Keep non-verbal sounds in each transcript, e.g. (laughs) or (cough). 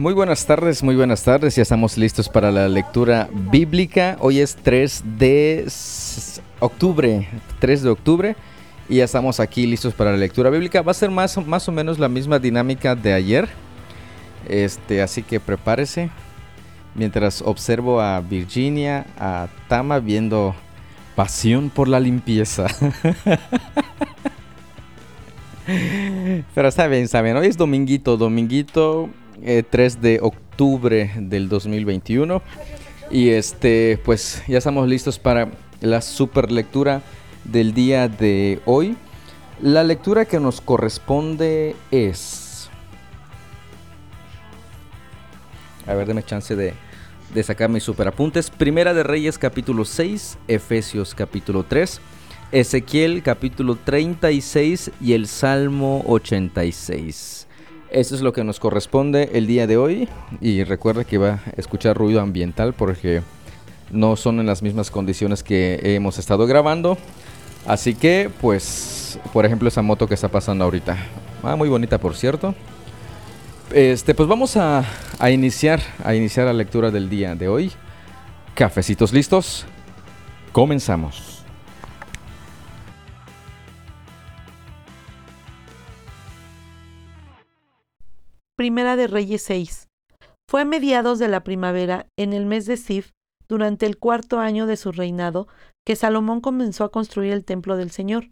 Muy buenas tardes, muy buenas tardes. Ya estamos listos para la lectura bíblica. Hoy es 3 de octubre, 3 de octubre. Y ya estamos aquí listos para la lectura bíblica. Va a ser más, más o menos la misma dinámica de ayer. Este, así que prepárese. Mientras observo a Virginia, a Tama viendo pasión por la limpieza. (laughs) Pero está bien, está bien. Hoy es dominguito, dominguito 3 eh, de octubre del 2021. Y este, pues ya estamos listos para la super lectura del día de hoy. La lectura que nos corresponde es... A ver, deme chance de, de sacar mis superapuntes. Primera de Reyes capítulo 6, Efesios capítulo 3, Ezequiel capítulo 36 y el Salmo 86. Eso es lo que nos corresponde el día de hoy. Y recuerda que va a escuchar ruido ambiental porque no son en las mismas condiciones que hemos estado grabando. Así que, pues, por ejemplo, esa moto que está pasando ahorita. Ah, muy bonita, por cierto. Este, pues vamos a, a iniciar, a iniciar la lectura del día de hoy. Cafecitos listos. Comenzamos. Primera de Reyes 6. Fue a mediados de la primavera, en el mes de Sif, durante el cuarto año de su reinado, que Salomón comenzó a construir el templo del Señor.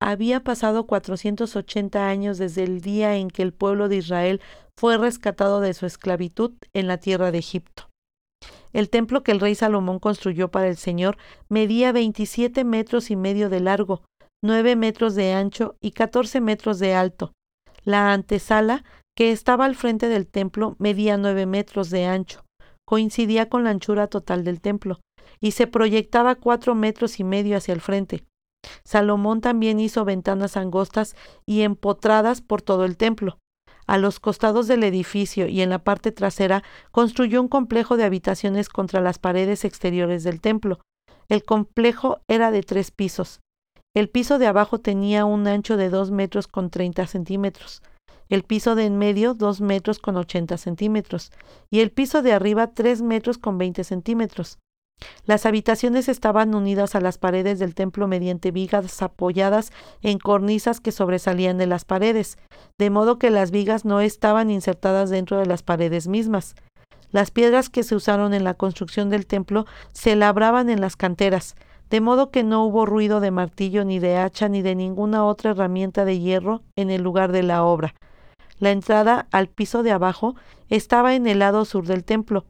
Había pasado 480 años desde el día en que el pueblo de Israel fue rescatado de su esclavitud en la tierra de Egipto. El templo que el rey Salomón construyó para el Señor medía 27 metros y medio de largo, 9 metros de ancho y 14 metros de alto. La antesala, que estaba al frente del templo, medía 9 metros de ancho. Coincidía con la anchura total del templo y se proyectaba cuatro metros y medio hacia el frente. Salomón también hizo ventanas angostas y empotradas por todo el templo. A los costados del edificio y en la parte trasera construyó un complejo de habitaciones contra las paredes exteriores del templo. El complejo era de tres pisos. El piso de abajo tenía un ancho de dos metros con treinta centímetros, el piso de en medio dos metros con ochenta centímetros y el piso de arriba tres metros con veinte centímetros. Las habitaciones estaban unidas a las paredes del templo mediante vigas apoyadas en cornisas que sobresalían de las paredes, de modo que las vigas no estaban insertadas dentro de las paredes mismas. Las piedras que se usaron en la construcción del templo se labraban en las canteras, de modo que no hubo ruido de martillo ni de hacha ni de ninguna otra herramienta de hierro en el lugar de la obra. La entrada al piso de abajo estaba en el lado sur del templo,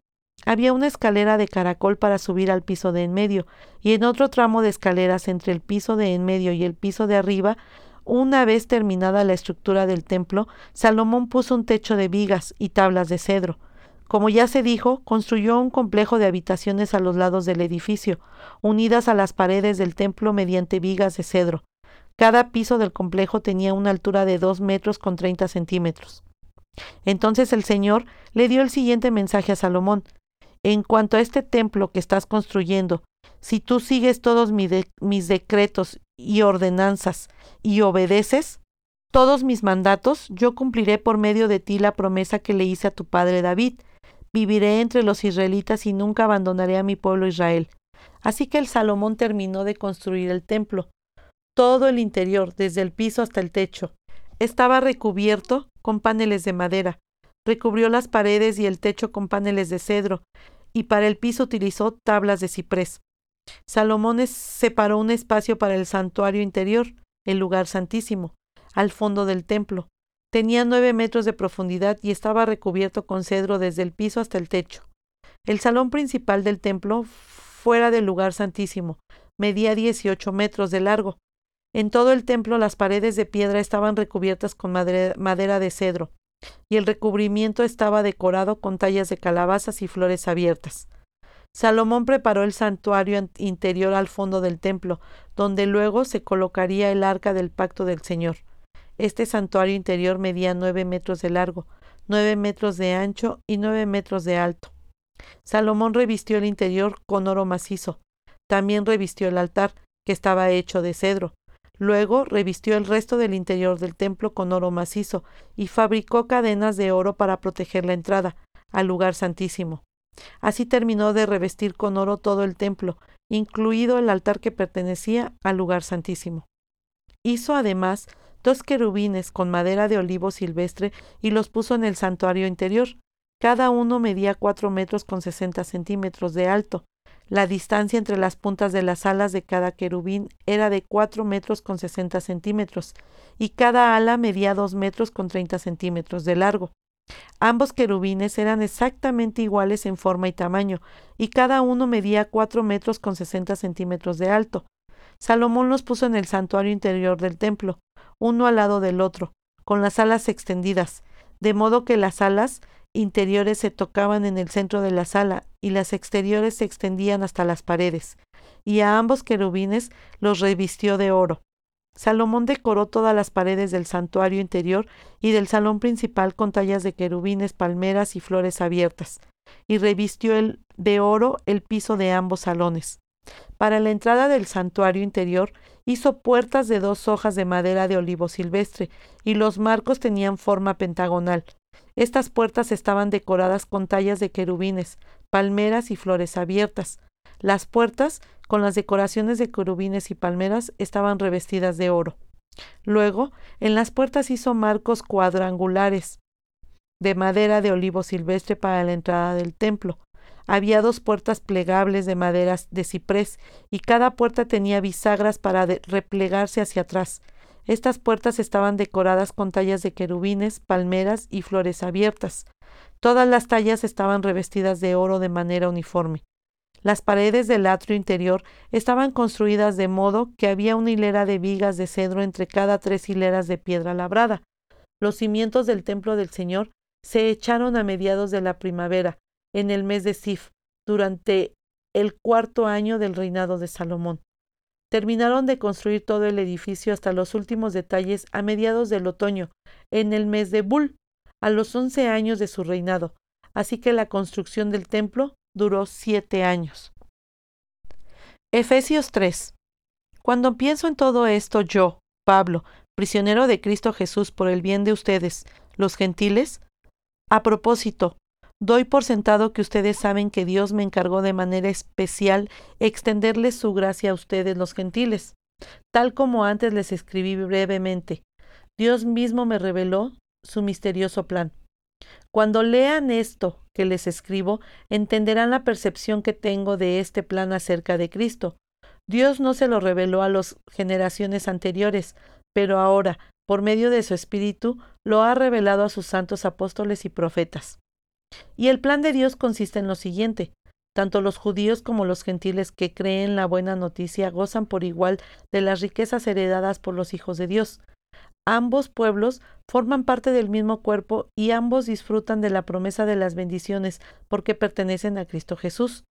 había una escalera de caracol para subir al piso de en medio, y en otro tramo de escaleras entre el piso de en medio y el piso de arriba, una vez terminada la estructura del templo, Salomón puso un techo de vigas y tablas de cedro. Como ya se dijo, construyó un complejo de habitaciones a los lados del edificio, unidas a las paredes del templo mediante vigas de cedro. Cada piso del complejo tenía una altura de dos metros con treinta centímetros. Entonces el Señor le dio el siguiente mensaje a Salomón en cuanto a este templo que estás construyendo, si tú sigues todos mis decretos y ordenanzas y obedeces todos mis mandatos, yo cumpliré por medio de ti la promesa que le hice a tu padre David. Viviré entre los israelitas y nunca abandonaré a mi pueblo Israel. Así que el Salomón terminó de construir el templo. Todo el interior, desde el piso hasta el techo, estaba recubierto con paneles de madera. Recubrió las paredes y el techo con paneles de cedro y para el piso utilizó tablas de ciprés. Salomón separó un espacio para el santuario interior, el lugar santísimo, al fondo del templo. Tenía nueve metros de profundidad y estaba recubierto con cedro desde el piso hasta el techo. El salón principal del templo, fuera del lugar santísimo, medía dieciocho metros de largo. En todo el templo las paredes de piedra estaban recubiertas con madera de cedro y el recubrimiento estaba decorado con tallas de calabazas y flores abiertas. Salomón preparó el santuario interior al fondo del templo, donde luego se colocaría el arca del pacto del Señor. Este santuario interior medía nueve metros de largo, nueve metros de ancho y nueve metros de alto. Salomón revistió el interior con oro macizo. También revistió el altar, que estaba hecho de cedro. Luego revistió el resto del interior del templo con oro macizo y fabricó cadenas de oro para proteger la entrada al lugar santísimo. Así terminó de revestir con oro todo el templo, incluido el altar que pertenecía al lugar santísimo. Hizo además dos querubines con madera de olivo silvestre y los puso en el santuario interior. Cada uno medía cuatro metros con sesenta centímetros de alto. La distancia entre las puntas de las alas de cada querubín era de cuatro metros con sesenta centímetros, y cada ala medía dos metros con treinta centímetros de largo. Ambos querubines eran exactamente iguales en forma y tamaño, y cada uno medía cuatro metros con sesenta centímetros de alto. Salomón los puso en el santuario interior del templo, uno al lado del otro, con las alas extendidas, de modo que las alas interiores se tocaban en el centro de la sala y las exteriores se extendían hasta las paredes, y a ambos querubines los revistió de oro. Salomón decoró todas las paredes del santuario interior y del salón principal con tallas de querubines, palmeras y flores abiertas, y revistió de oro el piso de ambos salones. Para la entrada del santuario interior hizo puertas de dos hojas de madera de olivo silvestre, y los marcos tenían forma pentagonal. Estas puertas estaban decoradas con tallas de querubines, palmeras y flores abiertas. Las puertas, con las decoraciones de querubines y palmeras, estaban revestidas de oro. Luego, en las puertas hizo marcos cuadrangulares de madera de olivo silvestre para la entrada del templo. Había dos puertas plegables de maderas de ciprés y cada puerta tenía bisagras para replegarse hacia atrás. Estas puertas estaban decoradas con tallas de querubines, palmeras y flores abiertas. Todas las tallas estaban revestidas de oro de manera uniforme. Las paredes del atrio interior estaban construidas de modo que había una hilera de vigas de cedro entre cada tres hileras de piedra labrada. Los cimientos del templo del Señor se echaron a mediados de la primavera, en el mes de Sif, durante el cuarto año del reinado de Salomón. Terminaron de construir todo el edificio hasta los últimos detalles a mediados del otoño, en el mes de Bul, a los once años de su reinado, así que la construcción del templo duró siete años. Efesios 3. Cuando pienso en todo esto, yo, Pablo, prisionero de Cristo Jesús por el bien de ustedes, los gentiles, a propósito, Doy por sentado que ustedes saben que Dios me encargó de manera especial extenderles su gracia a ustedes los gentiles, tal como antes les escribí brevemente. Dios mismo me reveló su misterioso plan. Cuando lean esto que les escribo, entenderán la percepción que tengo de este plan acerca de Cristo. Dios no se lo reveló a las generaciones anteriores, pero ahora, por medio de su Espíritu, lo ha revelado a sus santos apóstoles y profetas. Y el plan de Dios consiste en lo siguiente. Tanto los judíos como los gentiles que creen la buena noticia gozan por igual de las riquezas heredadas por los hijos de Dios. Ambos pueblos forman parte del mismo cuerpo y ambos disfrutan de la promesa de las bendiciones porque pertenecen a Cristo Jesús.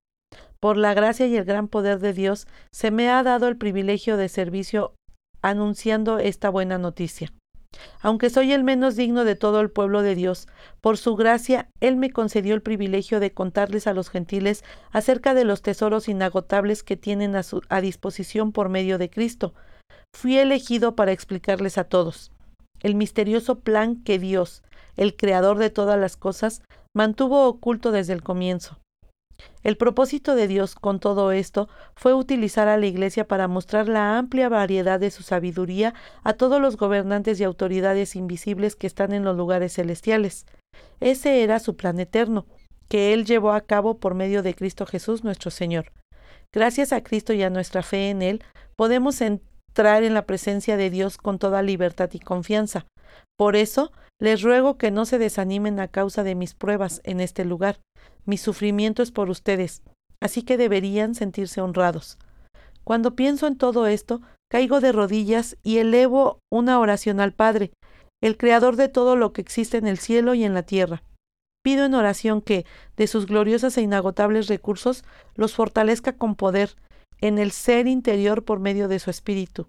Por la gracia y el gran poder de Dios se me ha dado el privilegio de servicio anunciando esta buena noticia. Aunque soy el menos digno de todo el pueblo de Dios, por su gracia Él me concedió el privilegio de contarles a los gentiles acerca de los tesoros inagotables que tienen a, su, a disposición por medio de Cristo. Fui elegido para explicarles a todos el misterioso plan que Dios, el Creador de todas las cosas, mantuvo oculto desde el comienzo. El propósito de Dios con todo esto fue utilizar a la Iglesia para mostrar la amplia variedad de su sabiduría a todos los gobernantes y autoridades invisibles que están en los lugares celestiales. Ese era su plan eterno, que Él llevó a cabo por medio de Cristo Jesús nuestro Señor. Gracias a Cristo y a nuestra fe en Él, podemos entrar en la presencia de Dios con toda libertad y confianza. Por eso, les ruego que no se desanimen a causa de mis pruebas en este lugar. Mi sufrimiento es por ustedes, así que deberían sentirse honrados. Cuando pienso en todo esto, caigo de rodillas y elevo una oración al Padre, el Creador de todo lo que existe en el cielo y en la tierra. Pido en oración que, de sus gloriosos e inagotables recursos, los fortalezca con poder en el ser interior por medio de su Espíritu.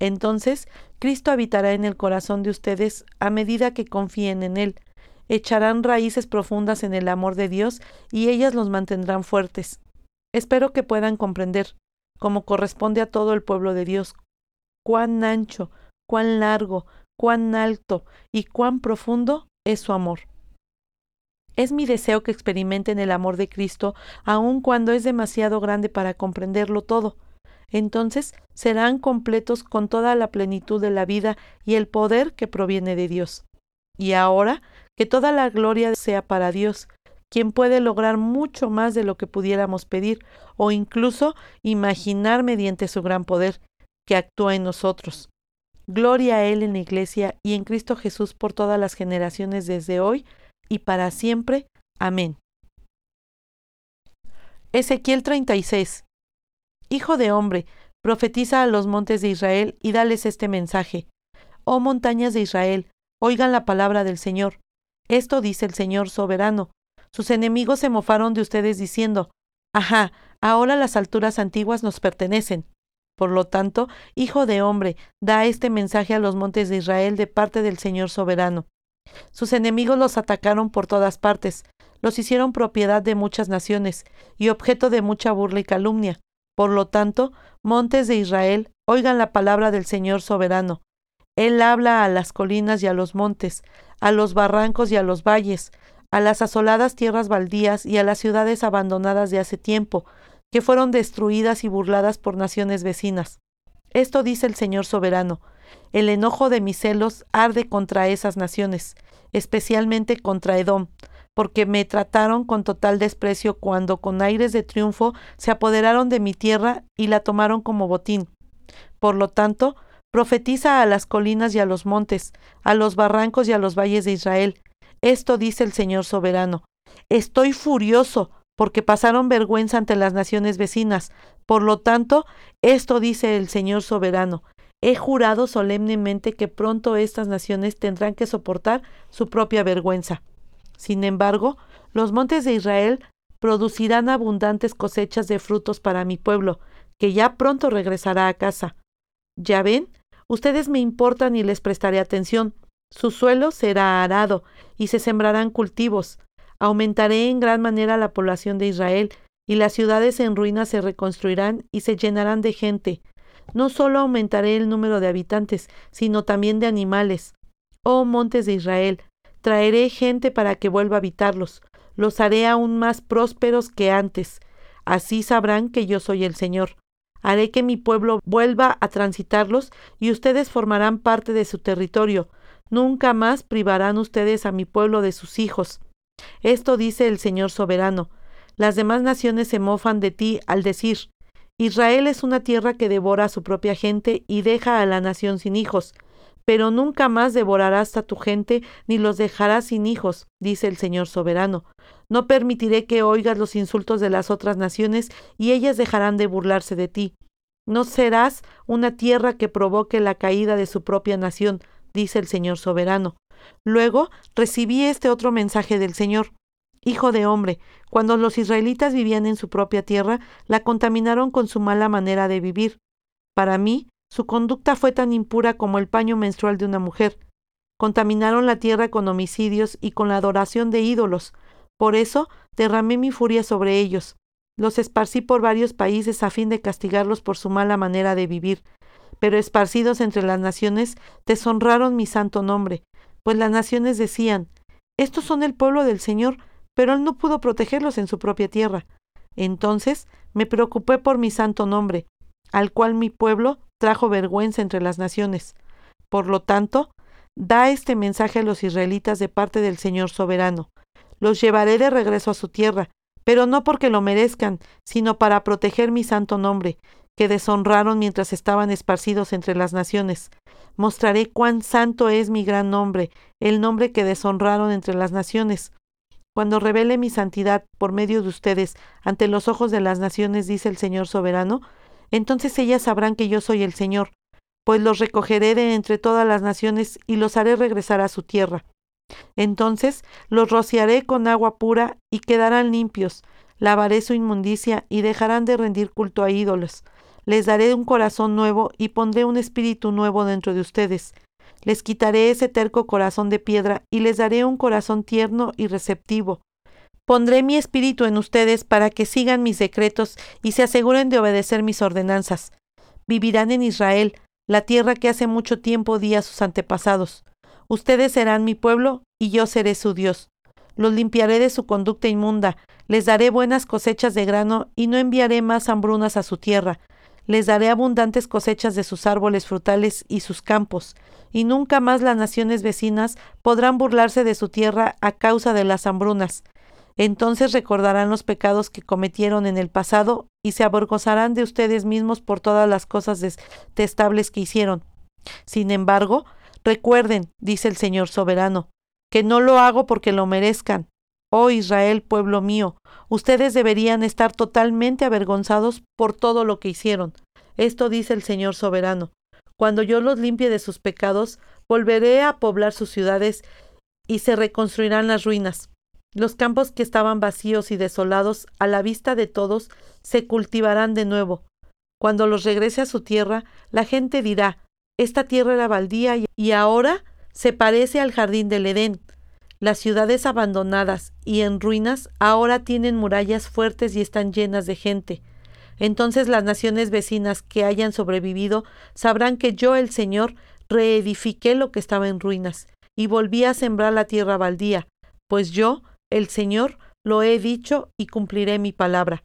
Entonces, Cristo habitará en el corazón de ustedes a medida que confíen en Él, echarán raíces profundas en el amor de Dios y ellas los mantendrán fuertes. Espero que puedan comprender, como corresponde a todo el pueblo de Dios, cuán ancho, cuán largo, cuán alto y cuán profundo es su amor. Es mi deseo que experimenten el amor de Cristo, aun cuando es demasiado grande para comprenderlo todo. Entonces serán completos con toda la plenitud de la vida y el poder que proviene de Dios. Y ahora, que toda la gloria sea para Dios, quien puede lograr mucho más de lo que pudiéramos pedir o incluso imaginar mediante su gran poder, que actúa en nosotros. Gloria a Él en la Iglesia y en Cristo Jesús por todas las generaciones desde hoy y para siempre. Amén. Ezequiel 36. Hijo de hombre, profetiza a los montes de Israel y dales este mensaje. Oh montañas de Israel, oigan la palabra del Señor. Esto dice el Señor soberano. Sus enemigos se mofaron de ustedes diciendo, Ajá, ahora las alturas antiguas nos pertenecen. Por lo tanto, Hijo de hombre, da este mensaje a los montes de Israel de parte del Señor soberano. Sus enemigos los atacaron por todas partes, los hicieron propiedad de muchas naciones y objeto de mucha burla y calumnia. Por lo tanto, montes de Israel, oigan la palabra del Señor soberano. Él habla a las colinas y a los montes, a los barrancos y a los valles, a las asoladas tierras baldías y a las ciudades abandonadas de hace tiempo, que fueron destruidas y burladas por naciones vecinas. Esto dice el Señor soberano. El enojo de mis celos arde contra esas naciones, especialmente contra Edom, porque me trataron con total desprecio cuando con aires de triunfo se apoderaron de mi tierra y la tomaron como botín. Por lo tanto, profetiza a las colinas y a los montes, a los barrancos y a los valles de Israel. Esto dice el Señor soberano. Estoy furioso, porque pasaron vergüenza ante las naciones vecinas. Por lo tanto, esto dice el Señor soberano. He jurado solemnemente que pronto estas naciones tendrán que soportar su propia vergüenza. Sin embargo, los montes de Israel producirán abundantes cosechas de frutos para mi pueblo, que ya pronto regresará a casa. Ya ven, ustedes me importan y les prestaré atención. Su suelo será arado y se sembrarán cultivos. Aumentaré en gran manera la población de Israel, y las ciudades en ruinas se reconstruirán y se llenarán de gente. No solo aumentaré el número de habitantes, sino también de animales. Oh montes de Israel, traeré gente para que vuelva a habitarlos, los haré aún más prósperos que antes. Así sabrán que yo soy el Señor. Haré que mi pueblo vuelva a transitarlos y ustedes formarán parte de su territorio. Nunca más privarán ustedes a mi pueblo de sus hijos. Esto dice el Señor soberano. Las demás naciones se mofan de ti al decir, Israel es una tierra que devora a su propia gente y deja a la nación sin hijos, pero nunca más devorarás a tu gente ni los dejarás sin hijos, dice el Señor soberano. No permitiré que oigas los insultos de las otras naciones y ellas dejarán de burlarse de ti. No serás una tierra que provoque la caída de su propia nación, dice el Señor soberano. Luego recibí este otro mensaje del Señor. Hijo de hombre, cuando los israelitas vivían en su propia tierra, la contaminaron con su mala manera de vivir. Para mí, su conducta fue tan impura como el paño menstrual de una mujer. Contaminaron la tierra con homicidios y con la adoración de ídolos. Por eso derramé mi furia sobre ellos. Los esparcí por varios países a fin de castigarlos por su mala manera de vivir. Pero esparcidos entre las naciones, deshonraron mi santo nombre, pues las naciones decían, Estos son el pueblo del Señor, pero él no pudo protegerlos en su propia tierra. Entonces me preocupé por mi santo nombre, al cual mi pueblo trajo vergüenza entre las naciones. Por lo tanto, da este mensaje a los israelitas de parte del Señor soberano. Los llevaré de regreso a su tierra, pero no porque lo merezcan, sino para proteger mi santo nombre, que deshonraron mientras estaban esparcidos entre las naciones. Mostraré cuán santo es mi gran nombre, el nombre que deshonraron entre las naciones. Cuando revele mi santidad por medio de ustedes ante los ojos de las naciones, dice el Señor soberano, entonces ellas sabrán que yo soy el Señor, pues los recogeré de entre todas las naciones y los haré regresar a su tierra. Entonces los rociaré con agua pura y quedarán limpios, lavaré su inmundicia y dejarán de rendir culto a ídolos. Les daré un corazón nuevo y pondré un espíritu nuevo dentro de ustedes les quitaré ese terco corazón de piedra y les daré un corazón tierno y receptivo. Pondré mi espíritu en ustedes para que sigan mis decretos y se aseguren de obedecer mis ordenanzas. Vivirán en Israel, la tierra que hace mucho tiempo di a sus antepasados. Ustedes serán mi pueblo y yo seré su Dios. Los limpiaré de su conducta inmunda, les daré buenas cosechas de grano y no enviaré más hambrunas a su tierra. Les daré abundantes cosechas de sus árboles frutales y sus campos, y nunca más las naciones vecinas podrán burlarse de su tierra a causa de las hambrunas. Entonces recordarán los pecados que cometieron en el pasado y se avergonzarán de ustedes mismos por todas las cosas detestables que hicieron. Sin embargo, recuerden, dice el Señor soberano, que no lo hago porque lo merezcan. Oh Israel, pueblo mío, ustedes deberían estar totalmente avergonzados por todo lo que hicieron. Esto dice el Señor soberano. Cuando yo los limpie de sus pecados, volveré a poblar sus ciudades y se reconstruirán las ruinas. Los campos que estaban vacíos y desolados a la vista de todos se cultivarán de nuevo. Cuando los regrese a su tierra, la gente dirá, esta tierra era baldía y ahora se parece al jardín del Edén. Las ciudades abandonadas y en ruinas ahora tienen murallas fuertes y están llenas de gente. Entonces las naciones vecinas que hayan sobrevivido sabrán que yo, el Señor, reedifiqué lo que estaba en ruinas y volví a sembrar la tierra baldía, pues yo el Señor, lo he dicho y cumpliré mi palabra.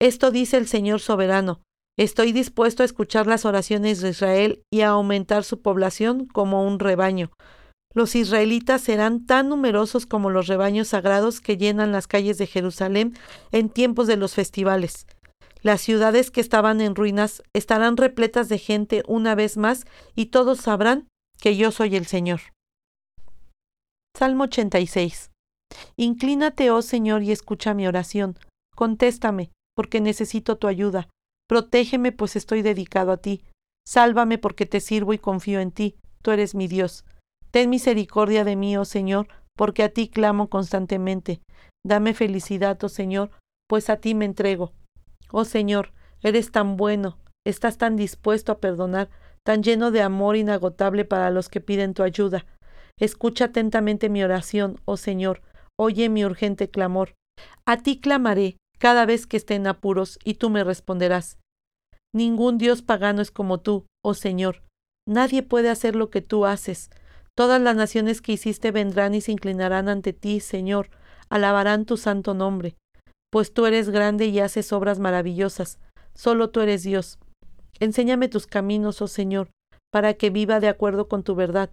Esto dice el Señor soberano. Estoy dispuesto a escuchar las oraciones de Israel y a aumentar su población como un rebaño. Los israelitas serán tan numerosos como los rebaños sagrados que llenan las calles de Jerusalén en tiempos de los festivales. Las ciudades que estaban en ruinas estarán repletas de gente una vez más y todos sabrán que yo soy el Señor. Salmo 86 Inclínate, oh Señor, y escucha mi oración. Contéstame, porque necesito tu ayuda. Protégeme, pues estoy dedicado a ti. Sálvame, porque te sirvo y confío en ti. Tú eres mi Dios. Ten misericordia de mí, oh Señor, porque a ti clamo constantemente. Dame felicidad, oh Señor, pues a ti me entrego. Oh Señor, eres tan bueno, estás tan dispuesto a perdonar, tan lleno de amor inagotable para los que piden tu ayuda. Escucha atentamente mi oración, oh Señor, oye mi urgente clamor. A ti clamaré cada vez que esté en apuros, y tú me responderás. Ningún Dios pagano es como tú, oh Señor. Nadie puede hacer lo que tú haces. Todas las naciones que hiciste vendrán y se inclinarán ante ti, Señor, alabarán tu santo nombre. Pues tú eres grande y haces obras maravillosas. Solo tú eres Dios. Enséñame tus caminos, oh Señor, para que viva de acuerdo con tu verdad.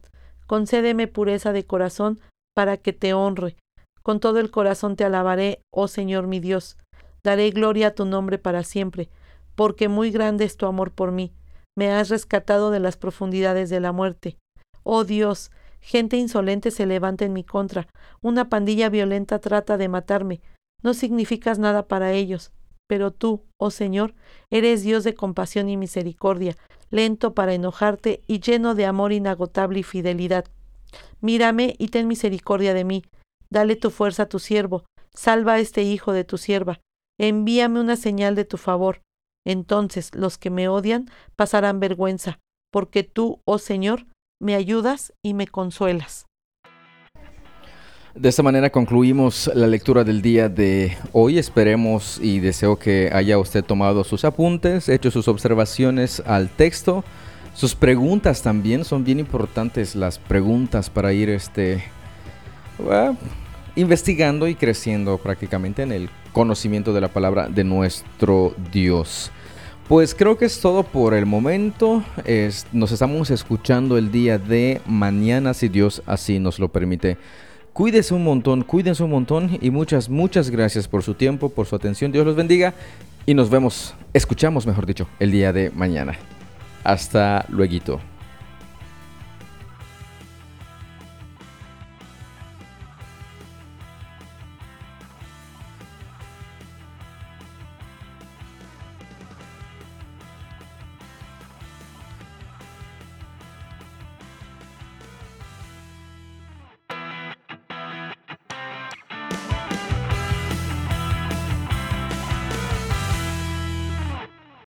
Concédeme pureza de corazón para que te honre. Con todo el corazón te alabaré, oh Señor mi Dios. Daré gloria a tu nombre para siempre, porque muy grande es tu amor por mí. Me has rescatado de las profundidades de la muerte. Oh Dios, gente insolente se levanta en mi contra, una pandilla violenta trata de matarme. No significas nada para ellos, pero tú, oh Señor, eres Dios de compasión y misericordia, lento para enojarte y lleno de amor inagotable y fidelidad. Mírame y ten misericordia de mí, Dale tu fuerza a tu siervo, salva a este hijo de tu sierva, envíame una señal de tu favor. Entonces los que me odian pasarán vergüenza, porque tú, oh Señor, me ayudas y me consuelas. De esta manera concluimos la lectura del día de hoy. Esperemos y deseo que haya usted tomado sus apuntes, hecho sus observaciones al texto. Sus preguntas también son bien importantes las preguntas para ir este investigando y creciendo prácticamente en el conocimiento de la palabra de nuestro Dios. Pues creo que es todo por el momento. nos estamos escuchando el día de mañana si Dios así nos lo permite. Cuídense un montón, cuídense un montón y muchas, muchas gracias por su tiempo, por su atención. Dios los bendiga y nos vemos, escuchamos mejor dicho, el día de mañana. Hasta luego.